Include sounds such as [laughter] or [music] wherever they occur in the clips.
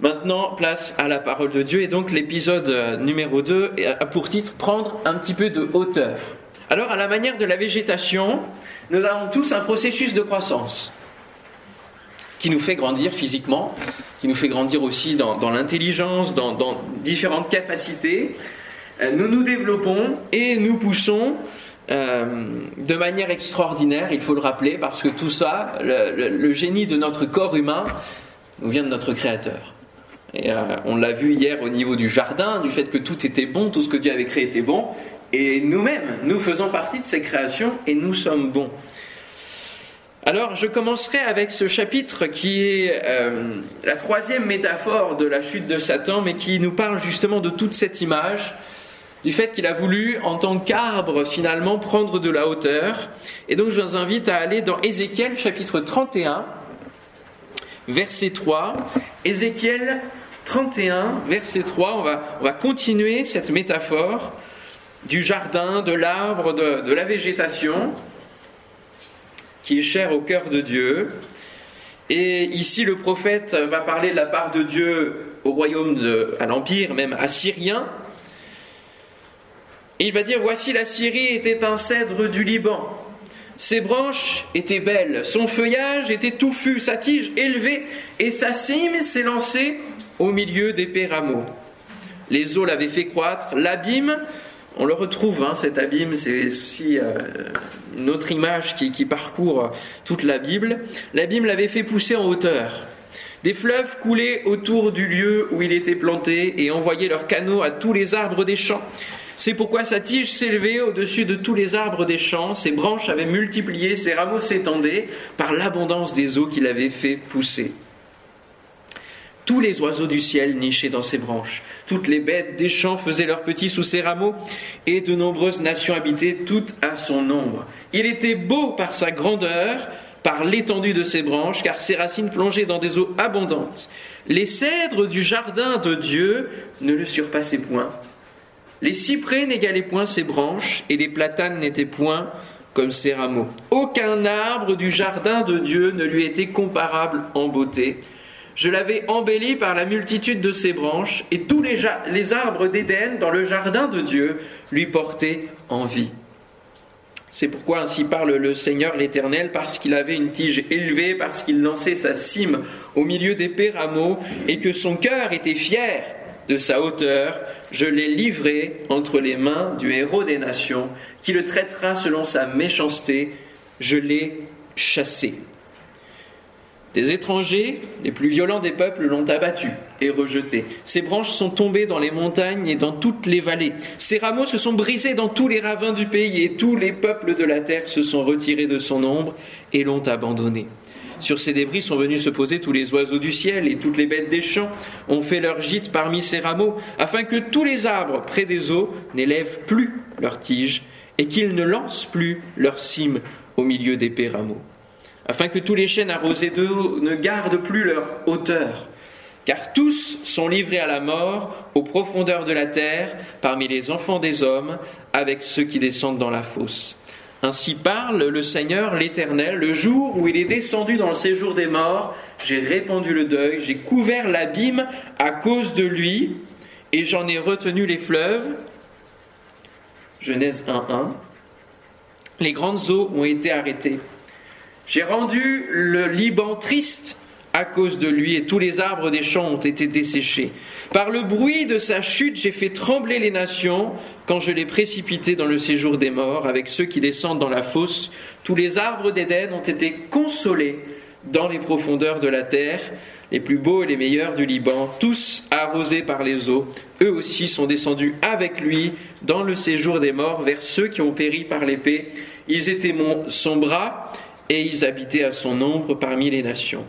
Maintenant, place à la parole de Dieu. Et donc, l'épisode euh, numéro 2 a pour titre Prendre un petit peu de hauteur. Alors, à la manière de la végétation, nous avons tous un processus de croissance qui nous fait grandir physiquement, qui nous fait grandir aussi dans, l'intelligence, dans, différentes capacités. Euh, nous nous développons et nous poussons euh, de manière extraordinaire, il faut le rappeler, parce que tout ça, le, génie de notre corps humain, nous vient de notre Créateur. Et euh, on l'a vu hier au niveau du jardin, du fait que tout était bon, tout ce que Dieu avait créé était bon, et nous-mêmes, nous faisons partie de ces créations et nous sommes bons. Alors je commencerai avec ce chapitre qui est euh, la troisième métaphore de la chute de Satan, mais qui nous parle justement de toute cette image du fait qu'il a voulu, en tant qu'arbre, finalement, prendre de la hauteur. Et donc, je vous invite à aller dans Ézéchiel, chapitre 31, verset 3. Ézéchiel 31, verset 3, on va, on va continuer cette métaphore du jardin, de l'arbre, de, la végétation, qui est chère au cœur de Dieu. Et ici, le prophète va parler de la part de Dieu au royaume, de, à l'empire même assyrien, et il va dire, voici la Syrie était un cèdre du Liban. Ses branches étaient belles, son feuillage était touffu, sa tige élevée, et sa cime s'élançait au milieu des pérameaux. Les eaux l'avaient fait croître, l'abîme, on le retrouve, hein, cet abîme, c'est aussi euh, une autre image qui, qui parcourt toute la Bible. L'abîme l'avait fait pousser en hauteur. Des fleuves coulaient autour du lieu où il était planté et envoyaient leurs canaux à tous les arbres des champs. C'est pourquoi sa tige s'élevait au-dessus de tous les arbres des champs, ses branches avaient multiplié, ses rameaux s'étendaient par l'abondance des eaux qu'il avait fait pousser. Tous les oiseaux du ciel nichaient dans ses branches, toutes les bêtes des champs faisaient leurs petits sous ses rameaux, et de nombreuses nations habitaient toutes à son ombre. Il était beau par sa grandeur, par l'étendue de ses branches, car ses racines plongeaient dans des eaux abondantes. Les cèdres du jardin de Dieu ne le surpassaient point les cyprès n'égalaient point ses branches, et les platanes n'étaient point comme ses rameaux. Aucun arbre du jardin de Dieu ne lui était comparable en beauté. Je l'avais embelli par la multitude de ses branches, et tous les, arbres d'Éden dans le jardin de Dieu lui portaient envie. C'est pourquoi ainsi parle le Seigneur l'Éternel, parce qu'il avait une tige élevée, parce qu'il lançait sa cime au milieu des pérameaux, et que son cœur était fier de sa hauteur, je l'ai livré entre les mains du héros des nations, qui le traitera selon sa méchanceté, je l'ai chassé. Des étrangers, les plus violents des peuples, l'ont abattu et rejeté. Ses branches sont tombées dans les montagnes et dans toutes les vallées. Ses rameaux se sont brisés dans tous les ravins du pays et tous les peuples de la terre se sont retirés de son ombre et l'ont abandonné. Sur ces débris sont venus se poser tous les oiseaux du ciel et toutes les bêtes des champs ont fait leur gîte parmi ces rameaux, afin que tous les arbres près des eaux n'élèvent plus leurs tiges et qu'ils ne lancent plus leurs cimes au milieu des pérameaux, afin que tous les chênes arrosés d'eau ne gardent plus leur hauteur, car tous sont livrés à la mort aux profondeurs de la terre parmi les enfants des hommes avec ceux qui descendent dans la fosse. Ainsi parle le Seigneur l'Éternel, le jour où il est descendu dans le séjour des morts, j'ai répandu le deuil, j'ai couvert l'abîme à cause de lui, et j'en ai retenu les fleuves. Genèse 1.1. Les grandes eaux ont été arrêtées. J'ai rendu le Liban triste à cause de lui, et tous les arbres des champs ont été desséchés. Par le bruit de sa chute, j'ai fait trembler les nations, quand je l'ai précipité dans le séjour des morts, avec ceux qui descendent dans la fosse. Tous les arbres d'Éden ont été consolés dans les profondeurs de la terre, les plus beaux et les meilleurs du Liban, tous arrosés par les eaux. Eux aussi sont descendus avec lui dans le séjour des morts vers ceux qui ont péri par l'épée. Ils étaient son bras et ils habitaient à son ombre parmi les nations.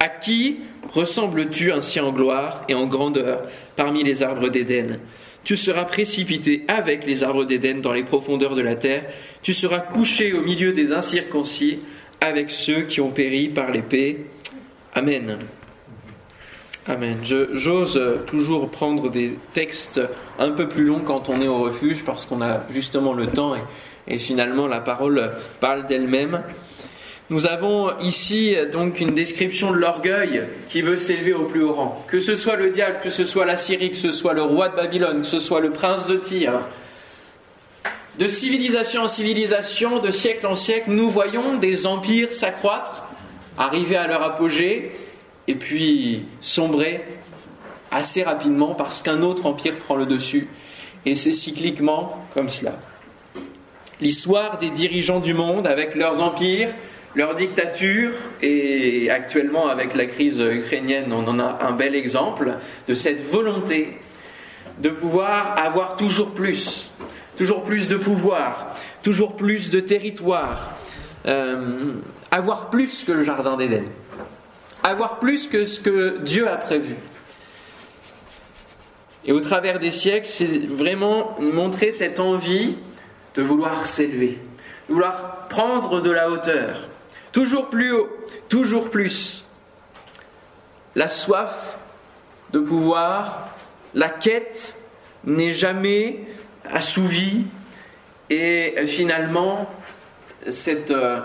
À qui ressembles-tu ainsi en gloire et en grandeur parmi les arbres d'Éden? Tu seras précipité avec les arbres d'Éden dans les profondeurs de la terre, tu seras couché au milieu des incirconcis avec ceux qui ont péri par l'épée. Amen. Amen. J'ose toujours prendre des textes un peu plus longs quand on est au refuge parce qu'on a justement le temps et, et finalement la parole parle d'elle-même. Nous avons ici donc une description de l'orgueil qui veut s'élever au plus haut rang. Que ce soit le diable, que ce soit la Syrie, que ce soit le roi de Babylone, que ce soit le prince de Tyr, de civilisation en civilisation, de siècle en siècle, nous voyons des empires s'accroître, arriver à leur apogée, et puis sombrer assez rapidement parce qu'un autre empire prend le dessus. Et c'est cycliquement comme cela. L'histoire des dirigeants du monde avec leurs empires, leurs dictatures, et actuellement avec la crise ukrainienne, on en a un bel exemple de cette volonté de pouvoir avoir toujours plus, toujours plus de pouvoir, toujours plus de territoire, euh, avoir plus que le Jardin d'Éden, avoir plus que ce que Dieu a prévu. Et au travers des siècles, c'est vraiment montrer cette envie de vouloir s'élever, de vouloir prendre de la hauteur, toujours plus haut, toujours plus. La soif de pouvoir, la quête n'est jamais assouvi et finalement cette, euh,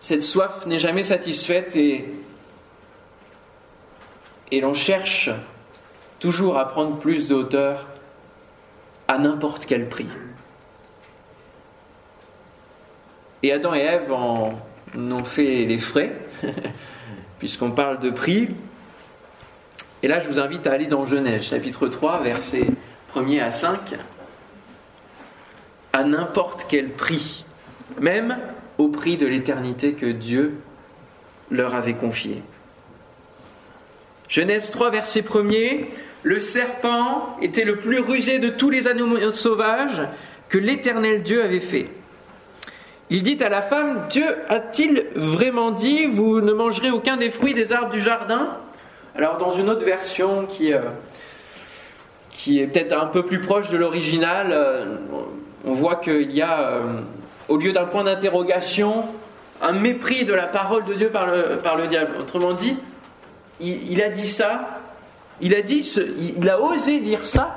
soif n'est jamais satisfaite et, et l'on cherche toujours à prendre plus de hauteur à n'importe quel prix. Et Adam et Ève en ont fait les frais, [laughs] puisqu'on parle de prix. Et là, je vous invite à aller dans Genèse, chapitre 3, versets 1er à 5 à n'importe quel prix, même au prix de l'éternité que Dieu leur avait confié. Genèse 3, verset 1er, le serpent était le plus rusé de tous les animaux sauvages que l'Éternel Dieu avait fait. Il dit à la femme, Dieu a-t-il vraiment dit, vous ne mangerez aucun des fruits des arbres du jardin? Alors dans une autre version qui, euh, qui est peut-être un peu plus proche de l'original, euh, on voit qu'il y a, euh, au lieu d'un point d'interrogation, un mépris de la parole de Dieu par le, par le diable. Autrement dit, il, a dit ça, il a dit, il a osé dire ça.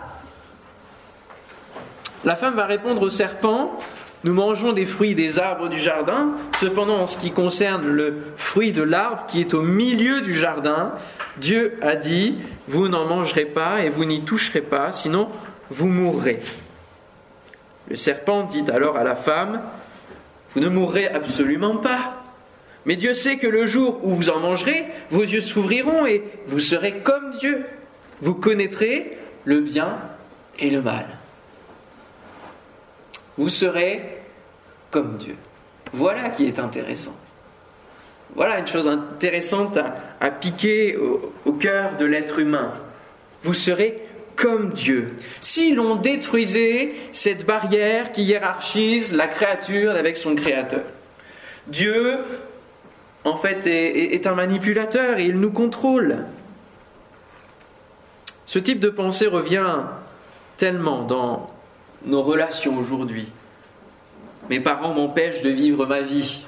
La femme va répondre au serpent, nous mangeons des fruits des arbres du jardin, cependant en ce qui concerne le fruit de l'arbre qui est au milieu du jardin, Dieu a dit, vous n'en mangerez pas et vous n'y toucherez pas, sinon vous mourrez. Le serpent dit alors à la femme, Vous ne mourrez absolument pas. Mais Dieu sait que le jour où vous en mangerez, vos yeux s'ouvriront et vous serez comme Dieu. Vous connaîtrez le bien et le mal. Vous serez comme Dieu. Voilà qui est intéressant. Voilà une chose intéressante à, piquer au, cœur de l'être humain. Vous serez comme Dieu. Si l'on détruisait cette barrière qui hiérarchise la créature avec son créateur. Dieu, en fait, est, un manipulateur et il nous contrôle. Ce type de pensée revient tellement dans nos relations aujourd'hui. Mes parents m'empêchent de vivre ma vie.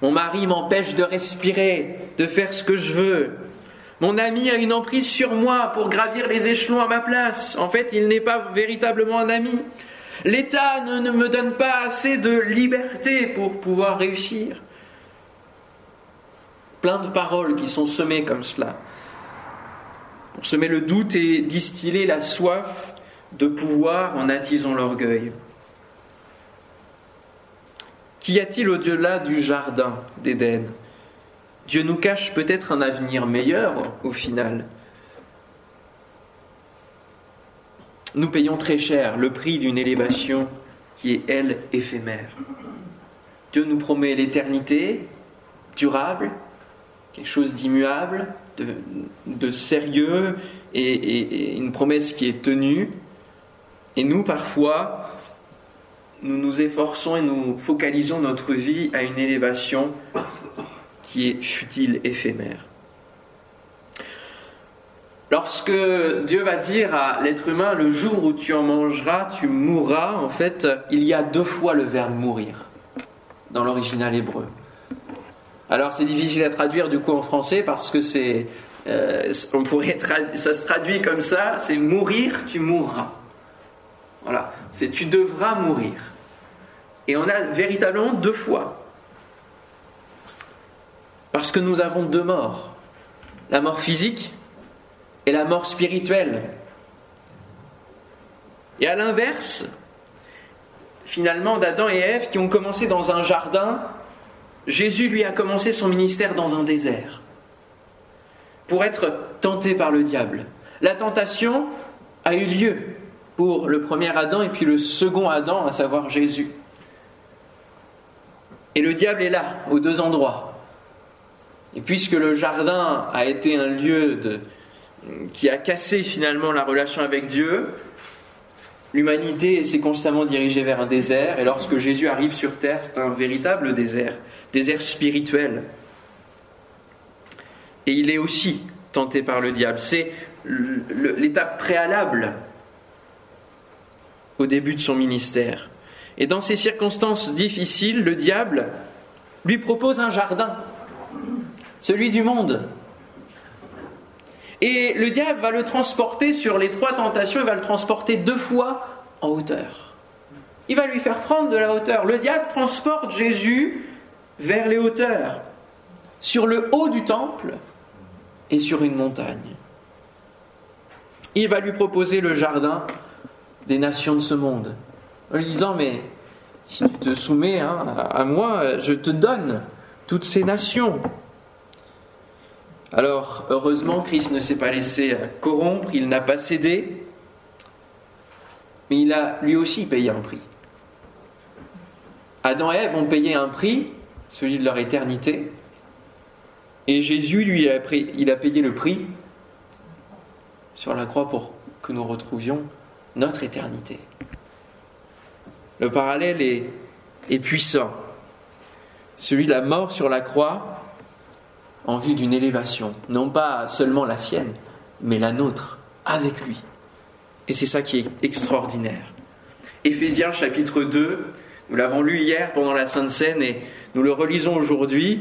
Mon mari m'empêche de respirer, de faire ce que je veux. Mon ami a une emprise sur moi pour gravir les échelons à ma place. En fait, il n'est pas véritablement un ami. L'État ne, me donne pas assez de liberté pour pouvoir réussir. Plein de paroles qui sont semées comme cela. Pour semer le doute et distiller la soif de pouvoir en attisant l'orgueil. Qu'y a-t-il au-delà du jardin d'Éden? Dieu nous cache peut-être un avenir meilleur au final. Nous payons très cher le prix d'une élévation qui est, elle, éphémère. Dieu nous promet l'éternité durable, quelque chose d'immuable, de, sérieux et, et une promesse qui est tenue. Et nous, parfois, nous nous efforçons et nous focalisons notre vie à une élévation qui est futile, éphémère. Lorsque Dieu va dire à l'être humain, le jour où tu en mangeras, tu mourras, en fait, il y a deux fois le verbe mourir dans l'original hébreu. Alors c'est difficile à traduire du coup en français parce que c'est, euh, on pourrait ça se traduit comme ça, c'est mourir, tu mourras. Voilà, c'est tu devras mourir. Et on a véritablement deux fois. Parce que nous avons deux morts, la mort physique et la mort spirituelle. Et à l'inverse, finalement, d'Adam et Ève qui ont commencé dans un jardin, Jésus lui a commencé son ministère dans un désert pour être tenté par le diable. La tentation a eu lieu pour le premier Adam et puis le second Adam, à savoir Jésus. Et le diable est là, aux deux endroits. Et puisque le jardin a été un lieu qui a cassé finalement la relation avec Dieu, l'humanité s'est constamment dirigée vers un désert, et lorsque Jésus arrive sur terre, c'est un véritable désert, désert spirituel. Et il est aussi tenté par le diable. C'est l'étape préalable au début de son ministère. Et dans ces circonstances difficiles, le diable lui propose un jardin, celui du monde. Et le diable va le transporter sur les trois tentations, il va le transporter deux fois en hauteur. Il va lui faire prendre de la hauteur. Le diable transporte Jésus vers les hauteurs, sur le haut du temple et sur une montagne. Il va lui proposer le jardin des nations de ce monde, en lui disant, mais si tu te soumets hein, à moi, je te donne toutes ces nations. Alors, heureusement, Christ ne s'est pas laissé corrompre, il n'a pas cédé, mais il a lui aussi payé un prix. Adam et Ève ont payé un prix, celui de leur éternité, et Jésus, lui, il a payé le prix sur la croix pour que nous retrouvions notre éternité. Le parallèle est, puissant. Celui de la mort sur la croix en vue d'une élévation, non pas seulement la sienne, mais la nôtre, avec lui. Et c'est ça qui est extraordinaire. Éphésiens chapitre 2, nous l'avons lu hier pendant la Sainte Seine et nous le relisons aujourd'hui.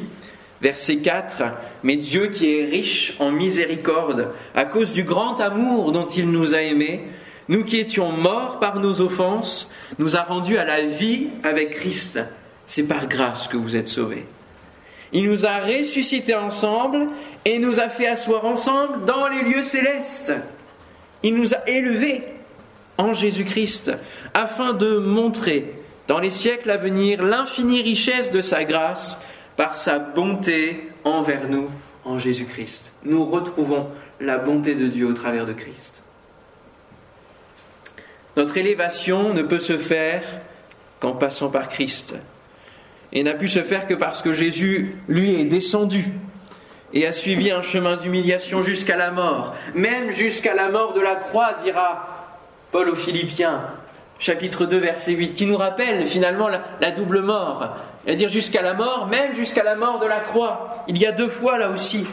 Verset 4, Mais Dieu qui est riche en miséricorde, à cause du grand amour dont il nous a aimés, nous qui étions morts par nos offenses, nous a rendus à la vie avec Christ. C'est par grâce que vous êtes sauvés. Il nous a ressuscités ensemble et nous a fait asseoir ensemble dans les lieux célestes. Il nous a élevés en Jésus-Christ afin de montrer dans les siècles à venir l'infinie richesse de sa grâce par sa bonté envers nous en Jésus-Christ. Nous retrouvons la bonté de Dieu au travers de Christ. Notre élévation ne peut se faire qu'en passant par Christ. Et n'a pu se faire que parce que Jésus, lui, est descendu et a suivi un chemin d'humiliation jusqu'à la mort, même jusqu'à la mort de la croix, dira Paul aux Philippiens, chapitre 2, verset 8, qui nous rappelle finalement la, double mort, c'est-à-dire jusqu'à la mort, même jusqu'à la mort de la croix. Il y a deux fois là aussi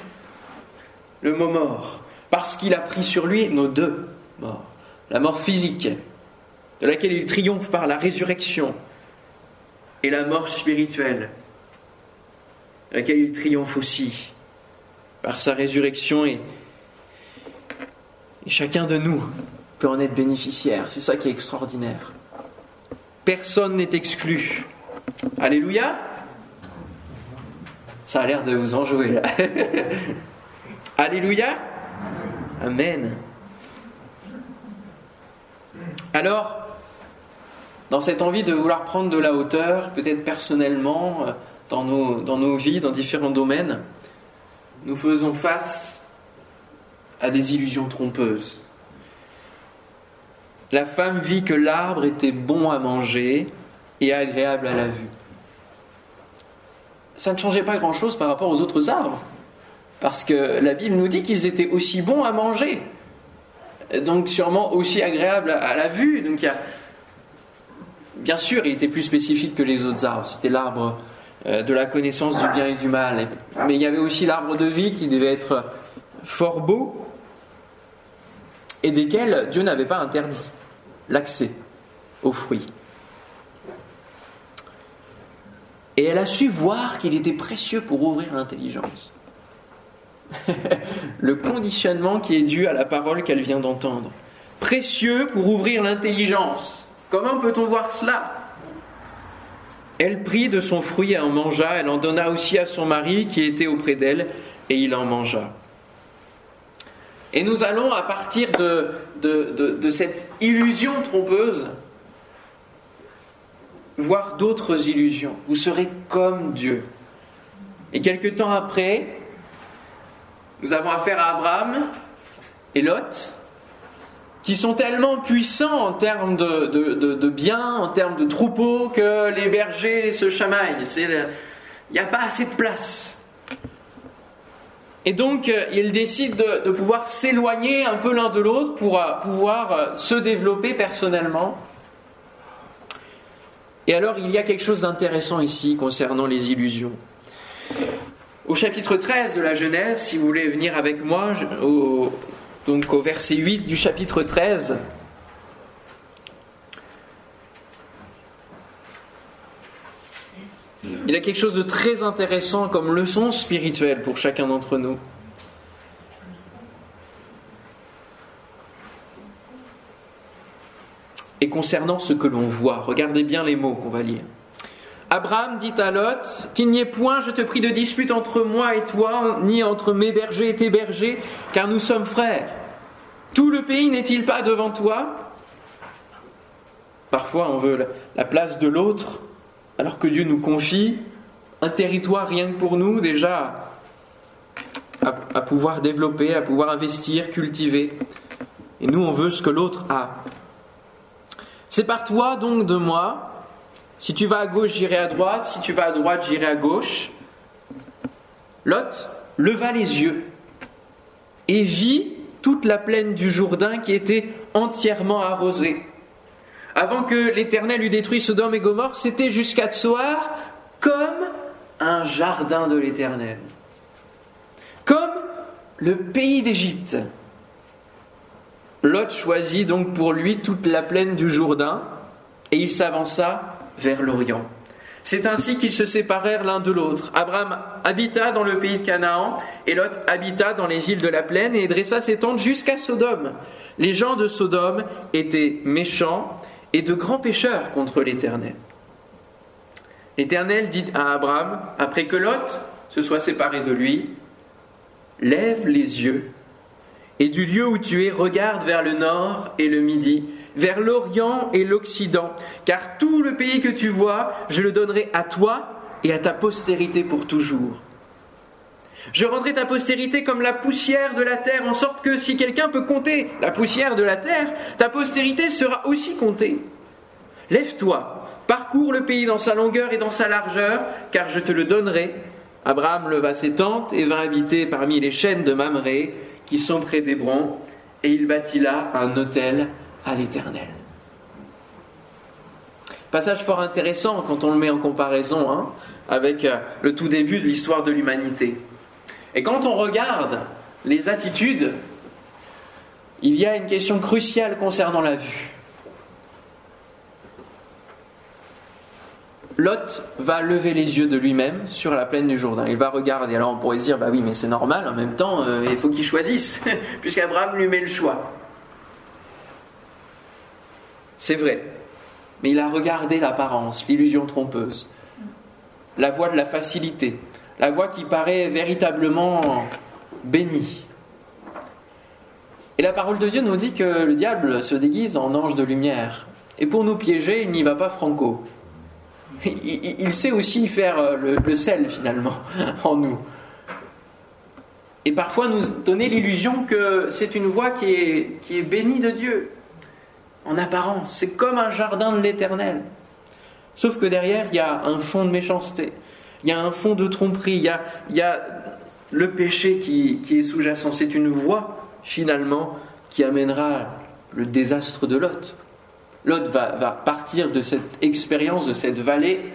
le mot mort, parce qu'il a pris sur lui nos deux morts. La mort physique, de laquelle il triomphe par la résurrection, et la mort spirituelle, de laquelle il triomphe aussi par sa résurrection et, chacun de nous peut en être bénéficiaire. C'est ça qui est extraordinaire. Personne n'est exclu. Alléluia. Ça a l'air de vous en jouer là. [laughs] Alléluia. Amen. Alors, dans cette envie de vouloir prendre de la hauteur, peut-être personnellement, euh, dans nos, vies, dans différents domaines, nous faisons face à des illusions trompeuses. La femme vit que l'arbre était bon à manger et agréable à la vue. Ça ne changeait pas grand-chose par rapport aux autres arbres, parce que la Bible nous dit qu'ils étaient aussi bons à manger, donc sûrement aussi agréables à la vue. Bien sûr, il était plus spécifique que les autres arbres. C'était l'arbre euh, de la connaissance du bien et du mal. Mais il y avait aussi l'arbre de vie qui devait être fort beau et desquels Dieu n'avait pas interdit l'accès aux fruits. Et elle a su voir qu'il était précieux pour ouvrir l'intelligence. [laughs] le conditionnement qui est dû à la parole qu'elle vient d'entendre. Précieux pour ouvrir l'intelligence. Comment peut-on voir cela? Elle prit de son fruit et en mangea, elle en donna aussi à son mari qui était auprès d'elle, et il en mangea. Et nous allons, à partir de, cette illusion trompeuse, voir d'autres illusions. Vous serez comme Dieu. Et quelque temps après, nous avons affaire à Abraham et Lot, qui sont tellement puissants en termes de, de, biens, en termes de troupeaux, que les bergers se chamaillent. Il n'y a pas assez de place. Et donc, euh, ils décident de, pouvoir s'éloigner un peu l'un de l'autre pour euh, pouvoir euh, se développer personnellement. Et alors, il y a quelque chose d'intéressant ici concernant les illusions. Au chapitre 13 de la Genèse, si vous voulez venir avec moi, au, donc au verset 8 du chapitre 13, il y a quelque chose de très intéressant comme leçon spirituelle pour chacun d'entre nous. Et concernant ce que l'on voit, regardez bien les mots qu'on va lire. Abraham dit à Lot Qu'il n'y ait point, je te prie, de dispute entre moi et toi, ni entre mes bergers et tes bergers, car nous sommes frères. Tout le pays n'est-il pas devant toi? Parfois, on veut la place de l'autre, alors que Dieu nous confie un territoire rien que pour nous, déjà à, pouvoir développer, à pouvoir investir, cultiver. Et nous, on veut ce que l'autre a. C'est par toi donc de moi si tu vas à gauche, j'irai à droite. Si tu vas à droite, j'irai à gauche. Lot leva les yeux et vit toute la plaine du Jourdain qui était entièrement arrosée. Avant que l'Éternel eût détruit Sodome et Gomorre, c'était jusqu'à Tsoar comme un jardin de l'Éternel. Comme le pays d'Égypte. Lot choisit donc pour lui toute la plaine du Jourdain et il s'avança vers l'Orient. C'est ainsi qu'ils se séparèrent l'un de l'autre. Abraham habita dans le pays de Canaan, et Lot habita dans les villes de la plaine, et dressa ses tentes jusqu'à Sodome. Les gens de Sodome étaient méchants et de grands pécheurs contre l'Éternel. L'Éternel dit à Abraham, après que Lot se soit séparé de lui, Lève les yeux, et du lieu où tu es, regarde vers le nord et le midi, vers l'Orient et l'Occident, car tout le pays que tu vois, je le donnerai à toi et à ta postérité pour toujours. Je rendrai ta postérité comme la poussière de la terre, en sorte que si quelqu'un peut compter la poussière de la terre, ta postérité sera aussi comptée. Lève-toi, parcours le pays dans sa longueur et dans sa largeur, car je te le donnerai. Abraham leva ses tentes et vint habiter parmi les chaînes de Mamré, qui sont près d'Hébron, et il bâtit là un hôtel à l'Éternel. Passage fort intéressant quand on le met en comparaison hein, avec euh, le tout début de l'histoire de l'humanité. Et quand on regarde les attitudes, il y a une question cruciale concernant la vue. Lot va lever les yeux de lui-même sur la plaine du Jourdain. Il va regarder. Alors on pourrait se dire, bah oui, mais c'est normal, en même temps, euh, il faut qu'il choisisse, [laughs] puisqu'Abraham lui met le choix. C'est vrai. Mais il a regardé l'apparence, l'illusion trompeuse, la voie de la facilité, la voie qui paraît véritablement bénie. Et la parole de Dieu nous dit que le diable se déguise en ange de lumière. Et pour nous piéger, il n'y va pas franco. Il, sait aussi faire euh, le, sel finalement [laughs] en nous. Et parfois nous donner l'illusion que c'est une voie qui est, qui est bénie de Dieu, en apparence. C'est comme un jardin de l'éternel. Sauf que derrière, il y a un fond de méchanceté, il y a un fond de tromperie, il y a, le péché qui, est sous-jacent. C'est une voie, finalement, qui amènera le désastre de Lot. Lot va, va partir de cette expérience, de cette vallée,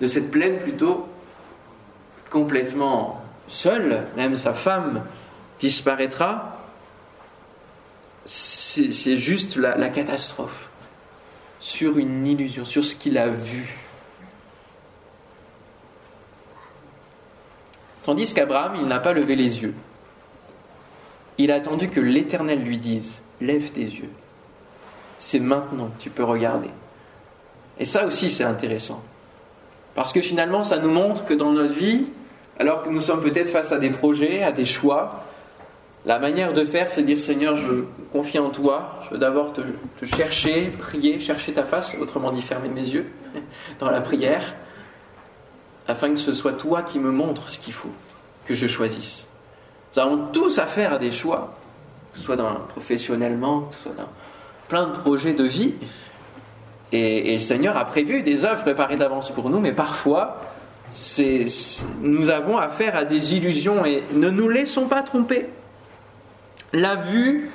de cette plaine plutôt, complètement seul, même sa femme disparaîtra, c'est juste la, catastrophe sur une illusion, sur ce qu'il a vu. Tandis qu'Abraham, il n'a pas levé les yeux. Il a attendu que l'Éternel lui dise, lève tes yeux. C'est maintenant que tu peux regarder. Et ça aussi, c'est intéressant. Parce que finalement, ça nous montre que dans notre vie, alors que nous sommes peut-être face à des projets, à des choix, la manière de faire, c'est dire Seigneur, je veux confier en toi, je veux d'abord te, chercher, prier, chercher ta face, autrement dit fermer mes yeux [laughs] dans la prière, afin que ce soit toi qui me montres ce qu'il faut que je choisisse. Nous avons tous affaire à des choix, soit dans, professionnellement, que soit dans plein de projets de vie. Et, le Seigneur a prévu des œuvres préparées d'avance pour nous, mais parfois, nous avons affaire à des illusions et ne nous laissons pas tromper. La vue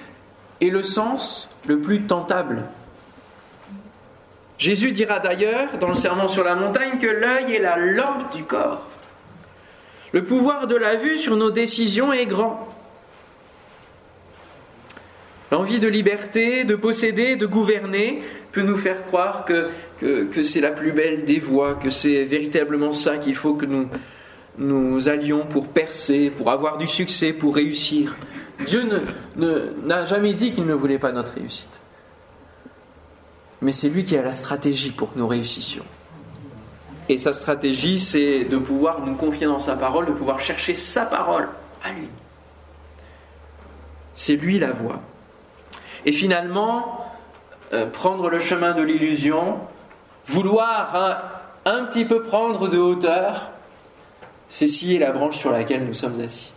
est le sens le plus tentable. Jésus dira d'ailleurs dans le serment sur la montagne que l'œil est la lampe du corps. Le pouvoir de la vue sur nos décisions est grand. L'envie de liberté, de posséder, de gouverner peut nous faire croire que, c'est la plus belle des voies, que c'est véritablement ça qu'il faut que nous allions pour percer, pour avoir du succès, pour réussir. Dieu n'a jamais dit qu'il ne voulait pas notre réussite. Mais c'est lui qui a la stratégie pour que nous réussissions. Et sa stratégie, c'est de pouvoir nous confier dans sa parole, de pouvoir chercher sa parole à lui. C'est lui la voie. Et finalement, euh, prendre le chemin de l'illusion, vouloir un, petit peu prendre de hauteur, c'est scier la branche sur laquelle nous sommes assis.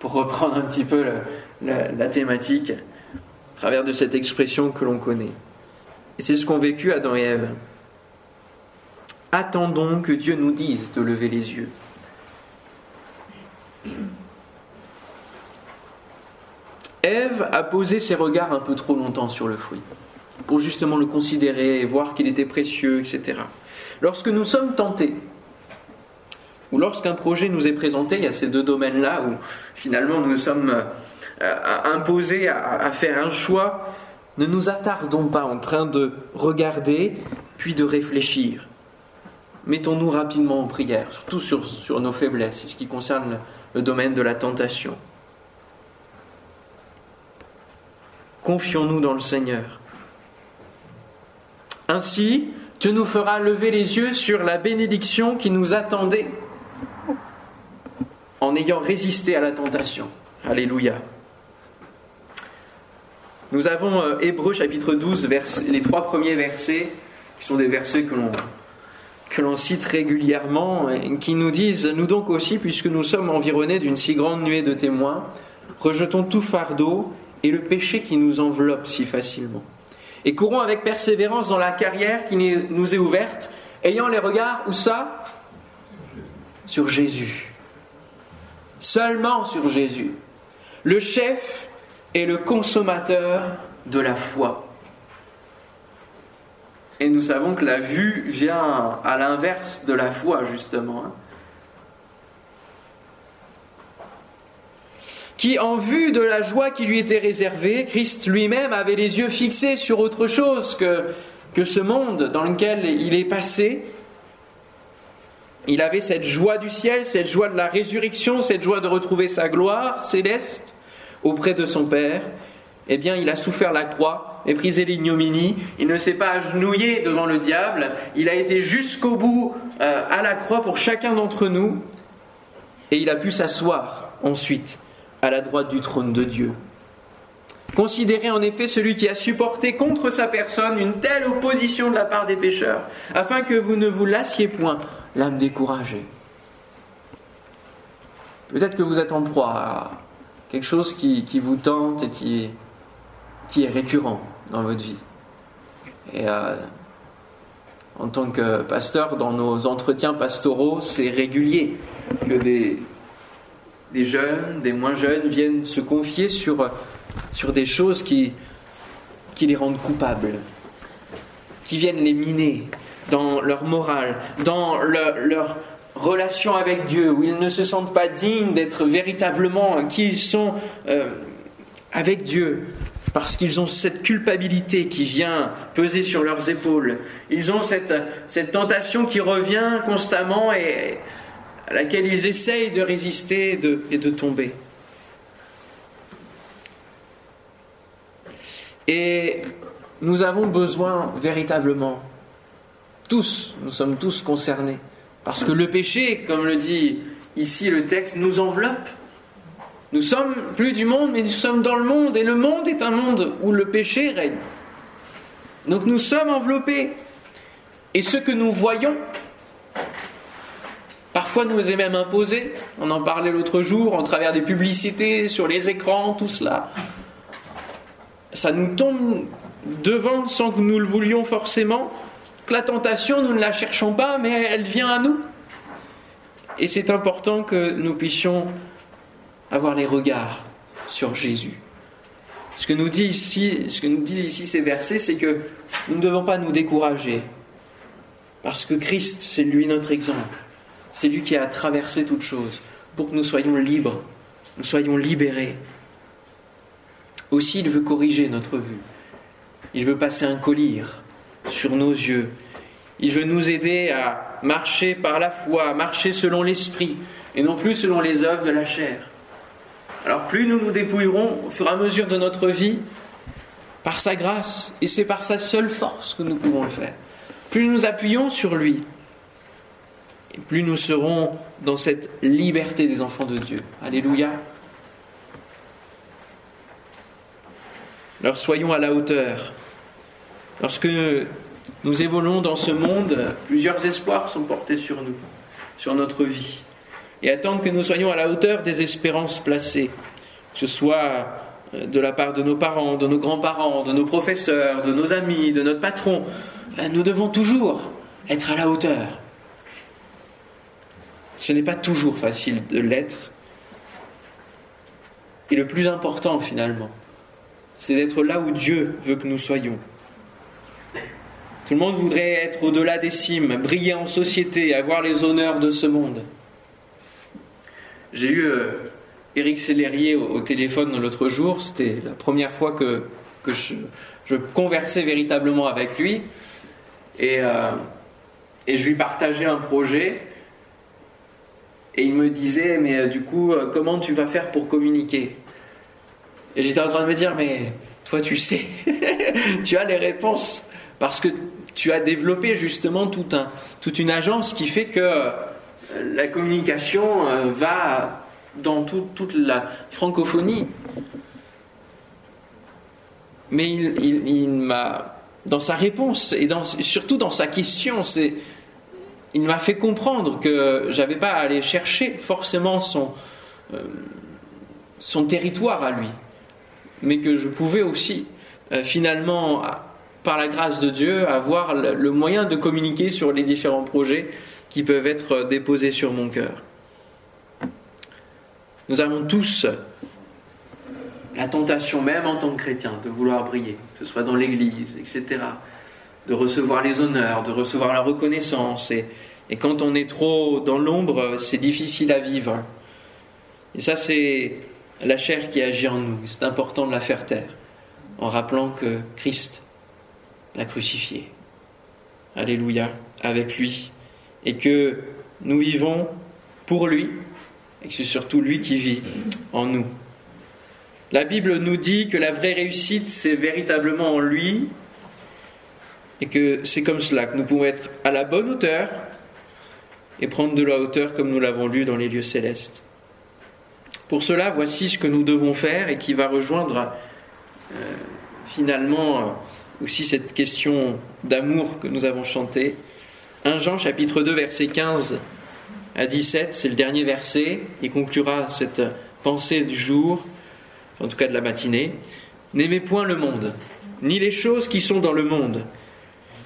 Pour reprendre un petit peu la thématique à travers de cette expression que l'on connaît. Et c'est ce qu'ont vécu Adam et Ève. Attendons que Dieu nous dise de lever les yeux. Ève a posé ses regards un peu trop longtemps sur le fruit, pour justement le considérer, voir qu'il était précieux, etc. Lorsque nous sommes tentés, ou lorsqu'un projet nous est présenté, il y a ces deux domaines-là où finalement nous sommes euh, imposés à faire un choix, ne nous attardons pas en train de regarder puis de réfléchir. Mettons-nous rapidement en prière, surtout sur, sur nos faiblesses, ce qui concerne le domaine de la tentation. Confions-nous dans le Seigneur. Ainsi, tu nous feras lever les yeux sur la bénédiction qui nous attendait en ayant résisté à la tentation. Alléluia. Nous avons euh, Hébreu chapitre 12, les trois premiers versets, qui sont des versets que l'on, que l'on cite régulièrement, et qui nous disent Nous donc aussi, puisque nous sommes environnés d'une si grande nuée de témoins, rejetons tout fardeau et le péché qui nous enveloppe si facilement. Et courons avec persévérance dans la carrière qui nous est ouverte, ayant les regards, où ça? Sur Jésus. Seulement sur Jésus. Le chef est le consommateur de la foi. Et nous savons que la vue vient à l'inverse de la foi, justement. Hein. Qui, en vue de la joie qui lui était réservée, Christ lui-même avait les yeux fixés sur autre chose que, que ce monde dans lequel il est passé. Il avait cette joie du ciel, cette joie de la résurrection, cette joie de retrouver sa gloire céleste auprès de son Père, eh bien, il a souffert la croix, méprisé l'ignominie, il ne s'est pas agenouillé devant le diable, il a été jusqu'au bout euh, à la croix pour chacun d'entre nous, et il a pu s'asseoir ensuite à la droite du trône de Dieu. Considérez en effet celui qui a supporté contre sa personne une telle opposition de la part des pécheurs, afin que vous ne vous lassiez point l'âme découragée. Peut-être que vous êtes en proie à quelque chose qui, vous tente et qui est, récurrent dans votre vie. Et euh, en tant que pasteur, dans nos entretiens pastoraux, c'est régulier que des jeunes, des moins jeunes viennent se confier sur, sur des choses qui, qui les rendent coupables, qui viennent les miner dans leur morale, dans leur, relation avec Dieu, où ils ne se sentent pas dignes d'être véritablement qui ils sont euh, avec Dieu, parce qu'ils ont cette culpabilité qui vient peser sur leurs épaules. Ils ont cette, cette tentation qui revient constamment et à laquelle ils essayent de résister et de, et de tomber. Et nous avons besoin véritablement, tous, nous sommes tous concernés, Parce que le péché, comme le dit ici le texte, nous enveloppe. Nous sommes plus du monde, mais nous sommes dans le monde, et le monde est un monde où le péché règne. Donc nous sommes enveloppés. Et ce que nous voyons, parfois nous est même imposé, on en parlait l'autre jour, en travers des publicités, sur les écrans, tout cela, ça nous tombe devant sans que nous le voulions forcément. La tentation, nous ne la cherchons pas, mais elle vient à nous. Et c'est important que nous puissions avoir les regards sur Jésus. Ce que nous dit ici, ce que nous disent ici ces versets, c'est que nous ne devons pas nous décourager. Parce que Christ, c'est lui notre exemple. C'est lui qui a traversé toutes choses pour que nous soyons libres, nous soyons libérés. Aussi, il veut corriger notre vue. Il veut passer un collier sur nos yeux. Il veut nous aider à marcher par la foi, à marcher selon l'esprit et non plus selon les œuvres de la chair. Alors plus nous nous dépouillerons au fur et à mesure de notre vie par sa grâce, et c'est par sa seule force que nous pouvons le faire, plus nous appuyons sur lui, et plus nous serons dans cette liberté des enfants de Dieu. Alléluia. Alors soyons à la hauteur. Lorsque nous évoluons dans ce monde, plusieurs espoirs sont portés sur nous, sur notre vie, et attendent que nous soyons à la hauteur des espérances placées, que ce soit euh, de la part de nos parents, de nos grands-parents, de nos professeurs, de nos amis, de notre patron. Euh, nous devons toujours être à la hauteur. Ce n'est pas toujours facile de l'être. Et le plus important finalement, c'est d'être là où Dieu veut que nous soyons. Tout le monde voudrait être au-delà des cimes, briller en société, avoir les honneurs de ce monde. J'ai eu euh, Éric Sellerier au, téléphone l'autre jour, c'était la première fois que, je, conversais véritablement avec lui. Et, euh, et je lui partageais un projet. Et il me disait, mais euh, du coup, comment tu vas faire pour communiquer? Et j'étais en train de me dire, mais toi tu sais, [laughs] tu as les réponses. Parce que tu as développé justement toute une agence qui fait que euh, la communication euh, va dans toute la francophonie. Mais il, m'a, dans sa réponse et surtout dans sa question, c'est, il m'a fait comprendre que j'avais pas à aller chercher forcément son, euh, son territoire à lui, mais que je pouvais aussi finalement par la grâce de Dieu, avoir le moyen de communiquer sur les différents projets qui peuvent être déposés sur mon cœur. Nous avons tous la tentation, même en tant que chrétien, de vouloir briller, que ce soit dans l'Église, etc., de recevoir les honneurs, de recevoir la reconnaissance. Et, et quand on est trop dans l'ombre, c'est difficile à vivre. Et ça, c'est la chair qui agit en nous. C'est important de la faire taire, en rappelant que Christ l'a crucifié. Alléluia, avec lui. Et que nous vivons pour lui, et que c'est surtout lui qui vit en nous. La Bible nous dit que la vraie réussite, c'est véritablement en lui, et que c'est comme cela que nous pouvons être à la bonne hauteur et prendre de la hauteur comme nous l'avons lu dans les lieux célestes. Pour cela, voici ce que nous devons faire et qui va rejoindre euh, finalement aussi cette question d'amour que nous avons chantée. 1 Jean chapitre 2 verset 15 à 17, c'est le dernier verset, il conclura cette pensée du jour, en tout cas de la matinée. N'aimez point le monde, ni les choses qui sont dans le monde.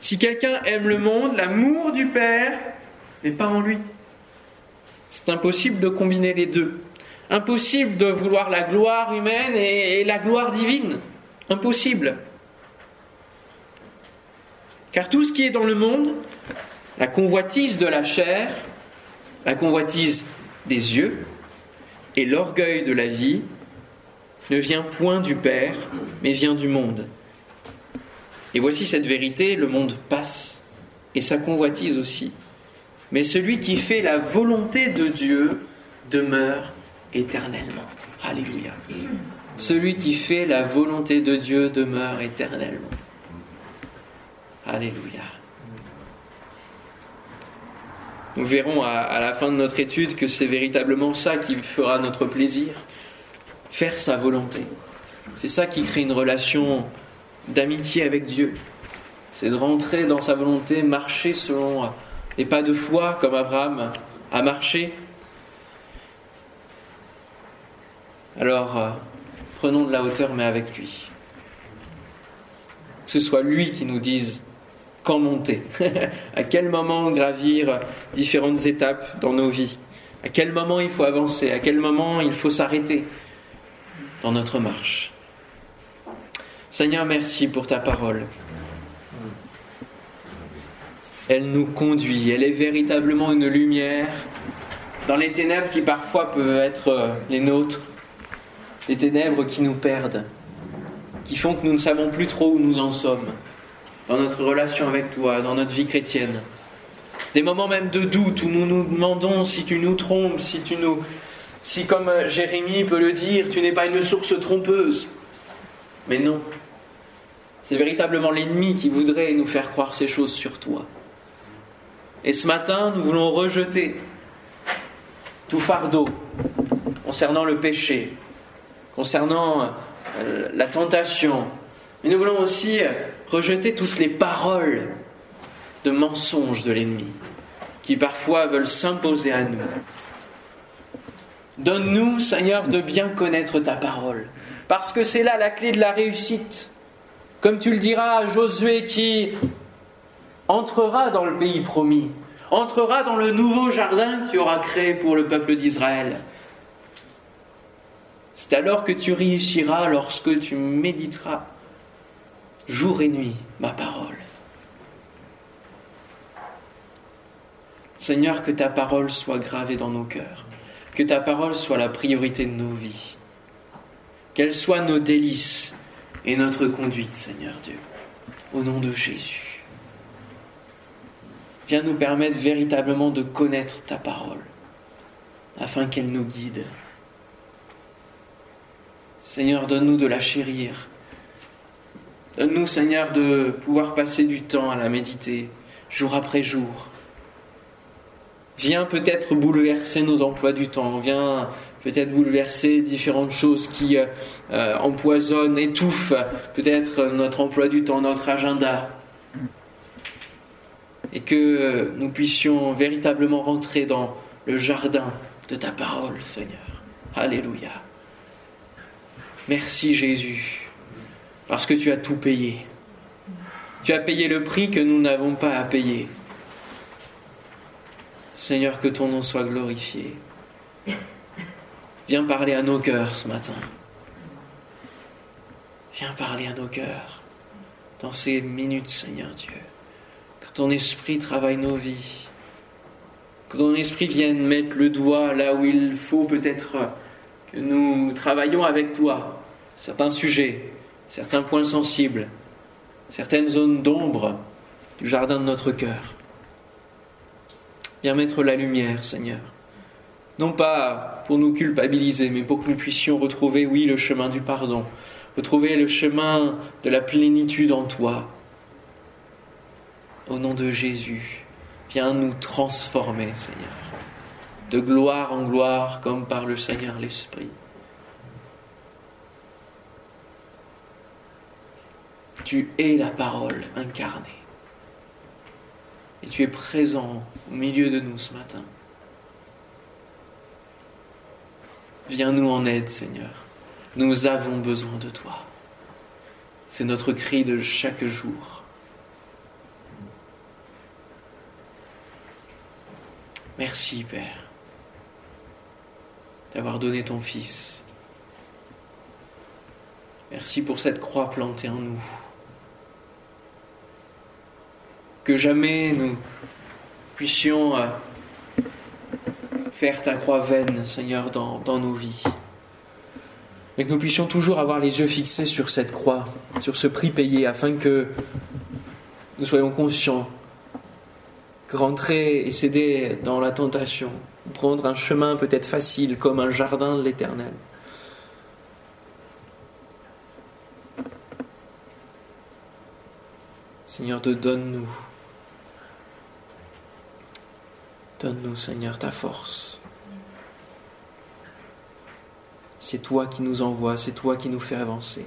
Si quelqu'un aime le monde, l'amour du Père n'est pas en lui. C'est impossible de combiner les deux. Impossible de vouloir la gloire humaine et la gloire divine. Impossible. Car tout ce qui est dans le monde, la convoitise de la chair, la convoitise des yeux et l'orgueil de la vie, ne vient point du Père, mais vient du monde. Et voici cette vérité, le monde passe, et sa convoitise aussi. Mais celui qui fait la volonté de Dieu demeure éternellement. Alléluia. Celui qui fait la volonté de Dieu demeure éternellement. Alléluia. Nous verrons à, la fin de notre étude que c'est véritablement ça qui fera notre plaisir. Faire sa volonté. C'est ça qui crée une relation d'amitié avec Dieu. C'est de rentrer dans sa volonté, marcher selon les pas de foi comme Abraham a marché. Alors, euh, prenons de la hauteur, mais avec lui. Que ce soit lui qui nous dise quand monter, [laughs] à quel moment gravir différentes étapes dans nos vies, à quel moment il faut avancer, à quel moment il faut s'arrêter dans notre marche. Seigneur, merci pour ta parole. Elle nous conduit, elle est véritablement une lumière dans les ténèbres qui parfois peuvent être euh, les nôtres, des ténèbres qui nous perdent, qui font que nous ne savons plus trop où nous en sommes dans notre relation avec toi, dans notre vie chrétienne. Des moments même de doute où nous nous demandons si tu nous trompes, si tu nous. Si, comme Jérémie peut le dire, tu n'es pas une source trompeuse. Mais non. C'est véritablement l'ennemi qui voudrait nous faire croire ces choses sur toi. Et ce matin, nous voulons rejeter tout fardeau concernant le péché, concernant euh, la tentation. Mais nous voulons aussi rejeter toutes les paroles de mensonges de l'ennemi qui parfois veulent s'imposer à nous. Donne-nous, Seigneur, de bien connaître ta parole, parce que c'est là la clé de la réussite. Comme tu le diras à Josué qui entrera dans le pays promis, entrera dans le nouveau jardin que tu auras créé pour le peuple d'Israël. C'est alors que tu réussiras lorsque tu méditeras jour et nuit ma parole. Seigneur, que ta parole soit gravée dans nos cœurs, que ta parole soit la priorité de nos vies, qu'elle soit nos délices et notre conduite, Seigneur Dieu, au nom de Jésus. Viens nous permettre véritablement de connaître ta parole, afin qu'elle nous guide. Seigneur, donne-nous de la chérir, Donne-nous, Seigneur, de pouvoir passer du temps à la méditer, jour après jour. Viens peut-être bouleverser nos emplois du temps, viens peut-être bouleverser différentes choses qui euh, euh, empoisonnent, étouffent peut-être notre emploi du temps, notre agenda. Et que nous puissions véritablement rentrer dans le jardin de ta parole, Seigneur. Alléluia. Merci Jésus parce que tu as tout payé. Tu as payé le prix que nous n'avons pas à payer. Seigneur, que ton nom soit glorifié. Viens parler à nos cœurs ce matin. Viens parler à nos cœurs dans ces minutes, Seigneur Dieu. Que ton esprit travaille nos vies. Que ton esprit vienne mettre le doigt là où il faut peut-être nous travaillions avec toi certains sujets certains points sensibles, certaines zones d'ombre du jardin de notre cœur. Viens mettre la lumière, Seigneur. Non pas pour nous culpabiliser, mais pour que nous puissions retrouver, oui, le chemin du pardon, retrouver le chemin de la plénitude en toi. Au nom de Jésus, viens nous transformer, Seigneur, de gloire en gloire, comme par le Seigneur l'Esprit. Tu es la parole incarnée. Et tu es présent au milieu de nous ce matin. Viens-nous en aide, Seigneur. Nous avons besoin de toi. C'est notre cri de chaque jour. Merci, Père, d'avoir donné ton Fils. Merci pour cette croix plantée en nous que jamais nous puissions euh, faire ta croix vaine, Seigneur, dans, dans nos vies. Mais que nous puissions toujours avoir les yeux fixés sur cette croix, sur ce prix payé, afin que nous soyons conscients que rentrer et céder dans la tentation, prendre un chemin peut-être facile comme un jardin de l'éternel, Seigneur, te donne-nous Donne-nous, Seigneur, ta force. C'est toi qui nous envoies, c'est toi qui nous fais avancer.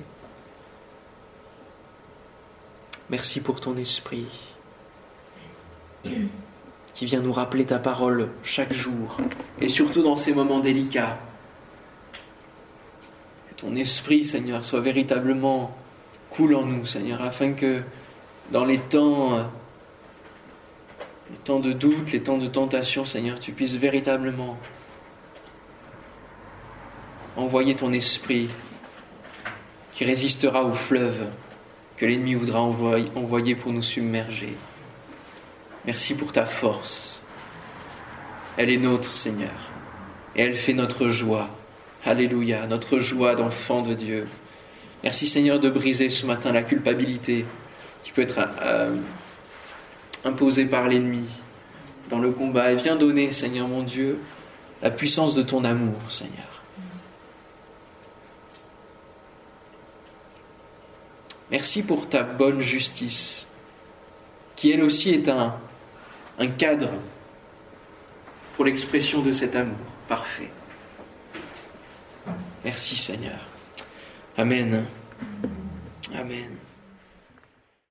Merci pour ton esprit qui vient nous rappeler ta parole chaque jour et surtout dans ces moments délicats. Que ton esprit, Seigneur, soit véritablement cool en nous, Seigneur, afin que dans les temps, les temps de doute, les temps de tentation, Seigneur, tu puisses véritablement envoyer ton esprit qui résistera au fleuve que l'ennemi voudra envoyer pour nous submerger. Merci pour ta force. Elle est nôtre, Seigneur, et elle fait notre joie. Alléluia, notre joie d'enfant de Dieu. Merci, Seigneur, de briser ce matin la culpabilité qui peut être euh, imposée par l'ennemi dans le combat. Et viens donner, Seigneur mon Dieu, la puissance de ton amour, Seigneur. Merci pour ta bonne justice, qui elle aussi est un, un cadre pour l'expression de cet amour parfait. Merci Seigneur. Amen. Amen.